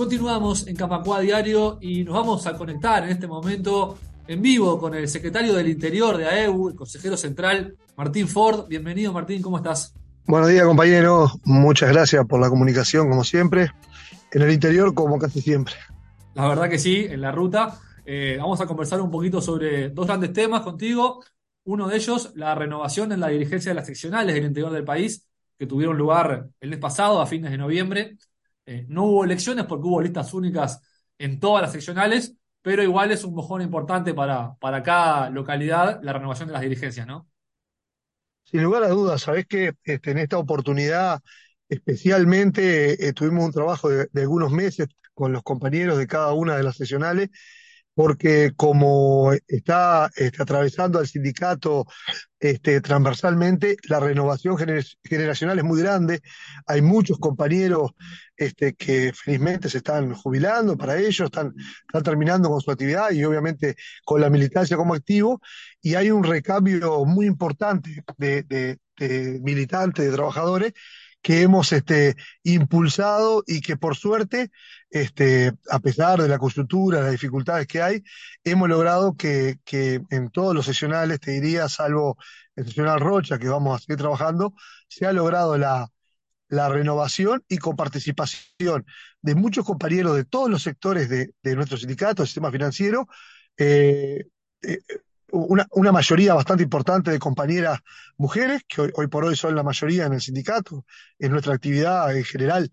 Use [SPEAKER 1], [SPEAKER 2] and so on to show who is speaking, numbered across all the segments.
[SPEAKER 1] Continuamos en Capacua Diario y nos vamos a conectar en este momento en vivo con el secretario del Interior de AEU, el consejero central, Martín Ford. Bienvenido, Martín, ¿cómo estás?
[SPEAKER 2] Buenos días, compañero. Muchas gracias por la comunicación, como siempre. En el interior, como casi siempre.
[SPEAKER 1] La verdad que sí, en la ruta. Eh, vamos a conversar un poquito sobre dos grandes temas contigo. Uno de ellos, la renovación en la dirigencia de las seccionales del interior del país, que tuvieron lugar el mes pasado, a fines de noviembre. Eh, no hubo elecciones porque hubo listas únicas en todas las seccionales, pero igual es un mojón importante para, para cada localidad la renovación de las dirigencias, ¿no?
[SPEAKER 2] Sin lugar a dudas, sabés que este, en esta oportunidad especialmente eh, tuvimos un trabajo de, de, algunos meses con los compañeros de cada una de las seccionales porque como está este, atravesando al sindicato este, transversalmente, la renovación gener generacional es muy grande. Hay muchos compañeros este, que felizmente se están jubilando para ellos, están, están terminando con su actividad y obviamente con la militancia como activo. Y hay un recambio muy importante de, de militantes, de trabajadores que hemos este, impulsado y que por suerte, este, a pesar de la coyuntura, las dificultades que hay, hemos logrado que, que en todos los sesionales, te diría, salvo el sesional Rocha, que vamos a seguir trabajando, se ha logrado la, la renovación y con participación de muchos compañeros de todos los sectores de, de nuestro sindicato, del sistema financiero, eh, eh, una, mayoría bastante importante de compañeras mujeres, que hoy, hoy, por hoy son la mayoría en el sindicato, en nuestra actividad en general,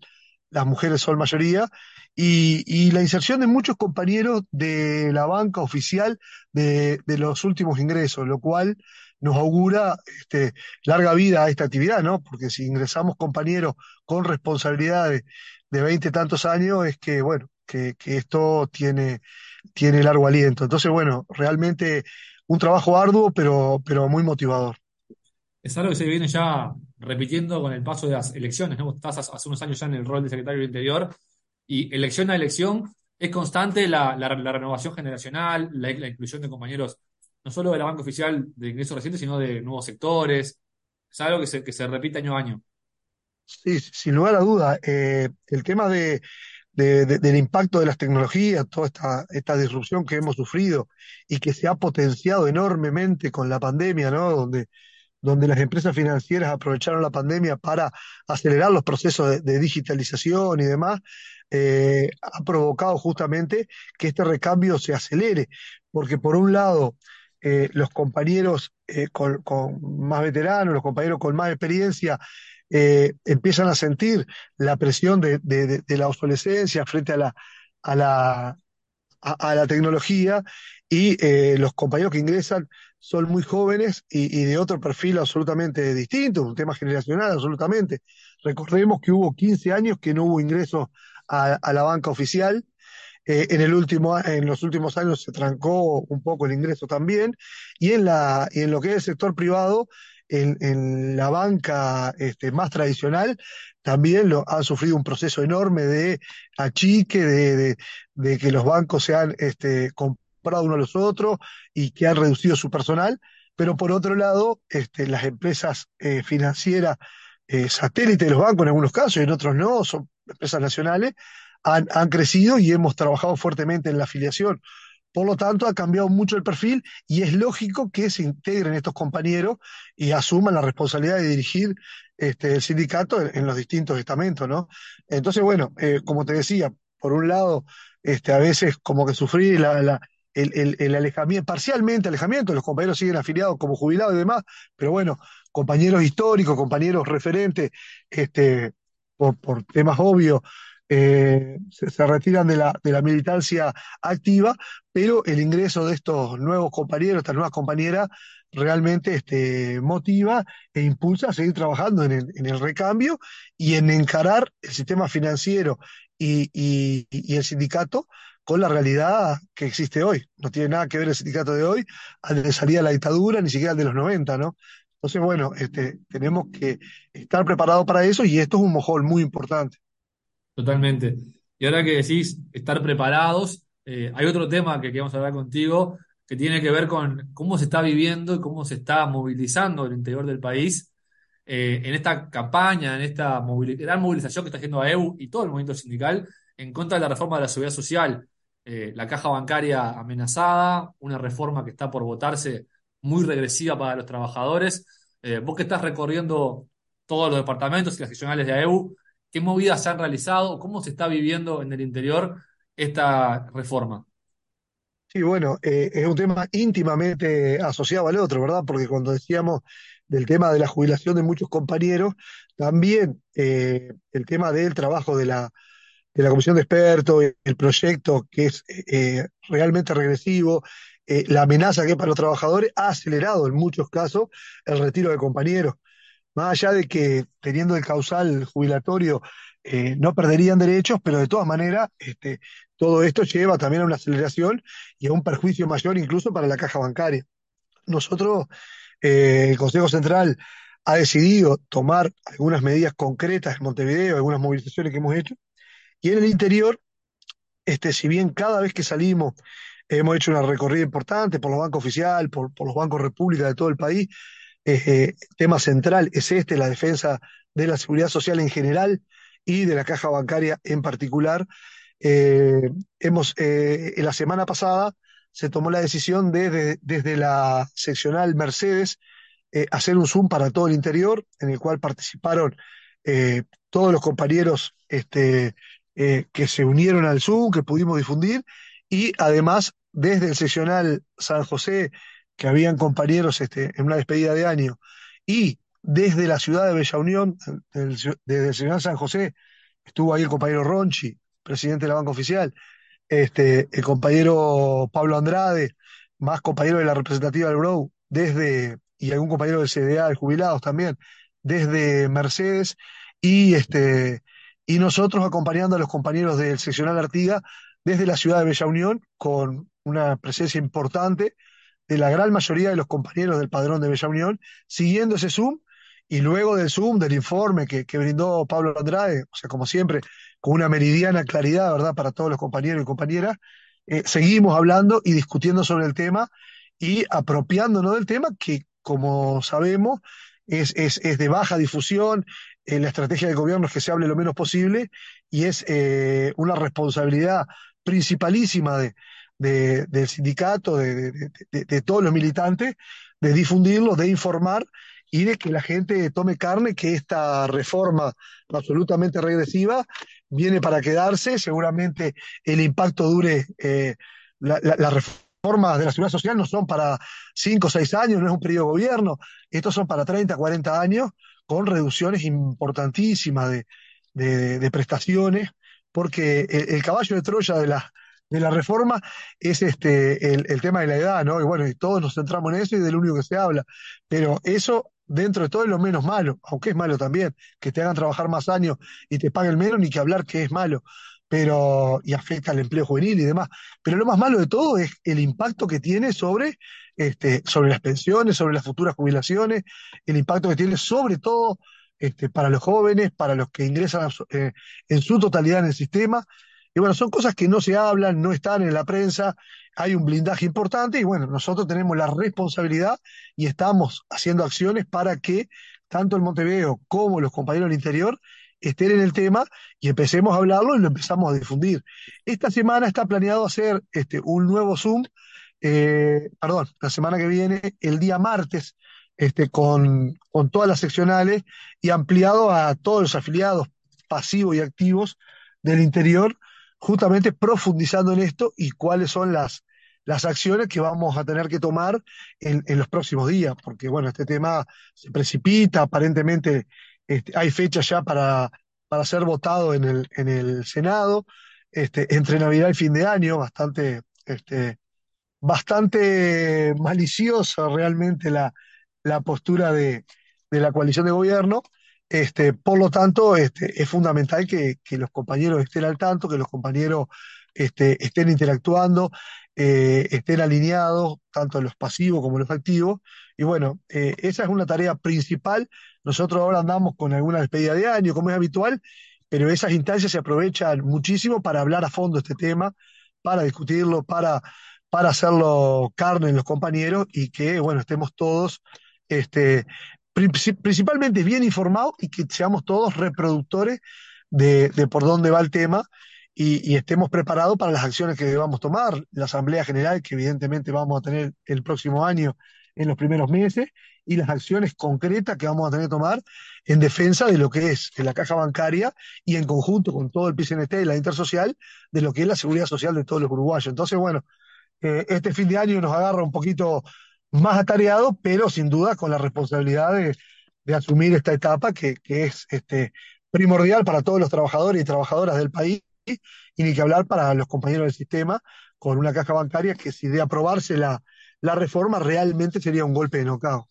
[SPEAKER 2] las mujeres son mayoría, y, la inserción de muchos compañeros de la banca oficial de, de los últimos ingresos, lo cual nos augura este, larga vida a esta actividad, ¿no? Porque si ingresamos compañeros con responsabilidades de veinte tantos años, es que, bueno, que, que esto tiene, tiene largo aliento. Entonces, bueno, realmente un trabajo arduo, pero, pero muy motivador.
[SPEAKER 1] Es algo que se viene ya repitiendo con el paso de las elecciones, ¿no? Estás hace unos años ya en el rol de secretario del Interior y elección a elección es constante la, la, la renovación generacional, la, la, inclusión de compañeros, no solo de la banca oficial de ingresos recientes, sino de nuevos sectores. Es algo que se, que se repite año a año.
[SPEAKER 2] Sí, sin lugar a duda. Eh, el tema de, de, de, del impacto de las tecnologías, toda esta, esta disrupción que hemos sufrido y que se ha potenciado enormemente con la pandemia, ¿no? Donde, donde las empresas financieras aprovecharon la pandemia para acelerar los procesos de, digitalización y demás, eh, ha provocado justamente que este recambio se acelere, porque por un lado, eh, los compañeros eh, con, más veteranos, los compañeros con más experiencia, eh, empiezan a sentir la presión de, de, la obsolescencia frente a la, a la, a, la tecnología y eh, los compañeros que ingresan son muy jóvenes y, y, de otro perfil absolutamente distinto, un tema generacional absolutamente. Recordemos que hubo 15 años que no hubo ingresos a la banca oficial. Eh, en, el último, en los últimos años se trancó un poco el ingreso también y en, lo que es el sector privado en, la banca este, más tradicional también lo, han sufrido un proceso enorme de achique, de que los bancos se han este, comprado uno a los otros y que han reducido su personal, pero por otro lado, este, las empresas eh, financieras eh, satélite de los bancos en algunos casos y en otros no, son empresas nacionales, han, crecido y hemos trabajado fuertemente en la afiliación. Por lo tanto, ha cambiado mucho el perfil y es lógico que se integren estos compañeros y asuman la responsabilidad de dirigir este, el sindicato en, los distintos estamentos, ¿no? Entonces, bueno, eh, como te decía, por un lado, este, a veces como que la, el, alejamiento, parcialmente alejamiento, los compañeros siguen afiliados como jubilados y demás, pero bueno, compañeros históricos, compañeros referentes, este, por temas obvios, eh, se, retiran de la, de la militancia activa, pero el ingreso de estos nuevos compañeros, estas nuevas compañeras, realmente este, motiva e impulsa a seguir trabajando en el, en el recambio y en encarar el sistema financiero y, y, y el sindicato con la realidad que existe hoy. No tiene nada que ver el sindicato de hoy al de salida de la dictadura, ni siquiera al de los 90, ¿no? Entonces, bueno, este, tenemos que estar preparados para eso y esto es un mojón muy importante.
[SPEAKER 1] Totalmente. Y ahora que decís estar preparados, eh, hay otro tema que queremos hablar contigo que tiene que ver con cómo se está viviendo y cómo se está movilizando el interior del país eh, en esta campaña, en esta gran movilización que está haciendo AEU y todo el movimiento sindical en contra de la reforma de la seguridad social, eh, la caja bancaria amenazada, una reforma que está por votarse muy regresiva para los trabajadores. Vos que estás recorriendo todos los departamentos y las seccionales de AEU, ¿qué movidas se han realizado? ¿Cómo se está viviendo en el interior esta reforma?
[SPEAKER 2] Sí, bueno, eh, es un tema íntimamente asociado al otro, ¿verdad? Porque cuando decíamos del tema de la jubilación de muchos compañeros, también eh, el tema del trabajo de la, de la comisión de expertos, el proyecto que es eh, realmente regresivo, eh, la amenaza que es para los trabajadores, ha acelerado en muchos casos el retiro de compañeros. Más allá de que teniendo el causal jubilatorio eh, no perderían derechos, pero de todas maneras este, todo esto lleva también a una aceleración y a un perjuicio mayor incluso para la caja bancaria. Nosotros, eh, el Consejo Central ha decidido tomar algunas medidas concretas en Montevideo, algunas movilizaciones que hemos hecho, y en el interior, este, si bien cada vez que salimos hemos hecho una recorrida importante por los bancos oficiales, por, por los bancos república de todo el país, eh, tema central es este, la defensa de la seguridad social en general y de la caja bancaria en particular. Eh, hemos, eh, la semana pasada se tomó la decisión de, de- desde la seccional Mercedes hacer un Zoom para todo el interior, en el cual participaron todos los compañeros este, que se unieron al Zoom, que pudimos difundir, y además desde el seccional San José, que habían compañeros este, en una despedida de año, y desde la ciudad de Bella Unión, desde el seccional San José, estuvo ahí el compañero Ronchi, presidente de la Banca Oficial, este, el compañero Pablo Andrade, más compañero de la representativa del Brou, desde, y algún compañero del CDA de jubilados también, desde Mercedes, y este, y nosotros acompañando a los compañeros del seccional Artiga desde la ciudad de Bella Unión, con una presencia importante de la gran mayoría de los compañeros del padrón de Bella Unión, siguiendo ese Zoom, y luego del Zoom, del informe que, que brindó Pablo Andrade, o sea, como siempre, con una meridiana claridad, ¿verdad?, para todos los compañeros y compañeras, eh, seguimos hablando y discutiendo sobre el tema y apropiándonos del tema que, como sabemos, es, es, es de baja difusión, eh, la estrategia del gobierno es que se hable lo menos posible y es eh, una responsabilidad principalísima de, de- del sindicato, de, todos los militantes, de difundirlo, de informar y de que la gente tome carne, que esta reforma absolutamente regresiva viene para quedarse, seguramente el impacto dure, eh, reformas de la seguridad social no son para 5 o 6 años, no es un periodo de gobierno, estos son para 30, 40 años, con reducciones importantísimas de prestaciones, porque el, el caballo de Troya de la, de la reforma es este, el, el tema de la edad, ¿no? Y bueno, y todos nos centramos en eso y del único que se habla, pero eso dentro de todo es lo menos malo, aunque es malo también, que te hagan trabajar más años y te paguen menos, ni que hablar que es malo, pero y afecta al empleo juvenil y demás. Pero lo más malo de todo es el impacto que tiene sobre, este, sobre las pensiones, sobre las futuras jubilaciones, el impacto que tiene sobre todo este, para los jóvenes, para los que ingresan eh, en su totalidad en el sistema. Y bueno, son cosas que no se hablan, no están en la prensa, hay un blindaje importante y bueno, nosotros tenemos la responsabilidad y estamos haciendo acciones para que tanto el Montevideo como los compañeros del interior estén en el tema y empecemos a hablarlo y lo empezamos a difundir. Esta semana está planeado hacer este, un nuevo Zoom, eh, perdón, la semana que viene, el día martes, este, con, con todas las seccionales y ampliado a todos los afiliados pasivos y activos del interior, justamente profundizando en esto y cuáles son las, las acciones que vamos a tener que tomar en, en los próximos días, porque bueno, este tema se precipita, aparentemente este, hay fecha ya para, para ser votado en el, en el Senado, este, entre Navidad y fin de año, bastante, este, bastante maliciosa realmente la, la postura de, de la coalición de gobierno. Este, por lo tanto, este, es fundamental que, los compañeros estén al tanto, que los compañeros este, estén interactuando, eh, estén alineados, tanto los pasivos como los activos. Y bueno, eh, esa es una tarea principal. Nosotros ahora andamos con alguna despedida de año, como es habitual, pero esas instancias se aprovechan muchísimo para hablar a fondo este tema, para discutirlo, para, para hacerlo carne en los compañeros y que, bueno, estemos todos este, principalmente bien informados y que seamos todos reproductores de, por dónde va el tema y, estemos preparados para las acciones que debamos tomar, la Asamblea General que evidentemente vamos a tener el próximo año en los primeros meses y las acciones concretas que vamos a tener que tomar en defensa de lo que es la caja bancaria y en conjunto con todo el PCNT y la Intersocial de lo que es la seguridad social de todos los uruguayos. Entonces, bueno, eh, este fin de año nos agarra un poquito más atareado, pero sin duda con la responsabilidad de, asumir esta etapa que, es este, primordial para todos los trabajadores y trabajadoras del país y ni que hablar para los compañeros del sistema con una caja bancaria que si de aprobarse la, la reforma realmente sería un golpe de nocao.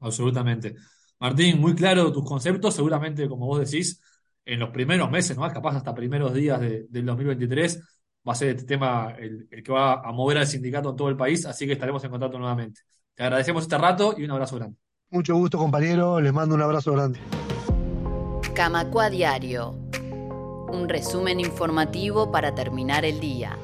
[SPEAKER 1] Absolutamente. Martín, muy claro tus conceptos, seguramente como vos decís, en los primeros meses, ¿no? capaz hasta primeros días de, del 2023, va a ser este tema el, el, que va a mover al sindicato en todo el país, así que estaremos en contacto nuevamente. Te agradecemos este rato y un abrazo grande.
[SPEAKER 2] Mucho gusto, compañero, les mando un abrazo grande.
[SPEAKER 3] Camacua Diario un resumen informativo para terminar el día.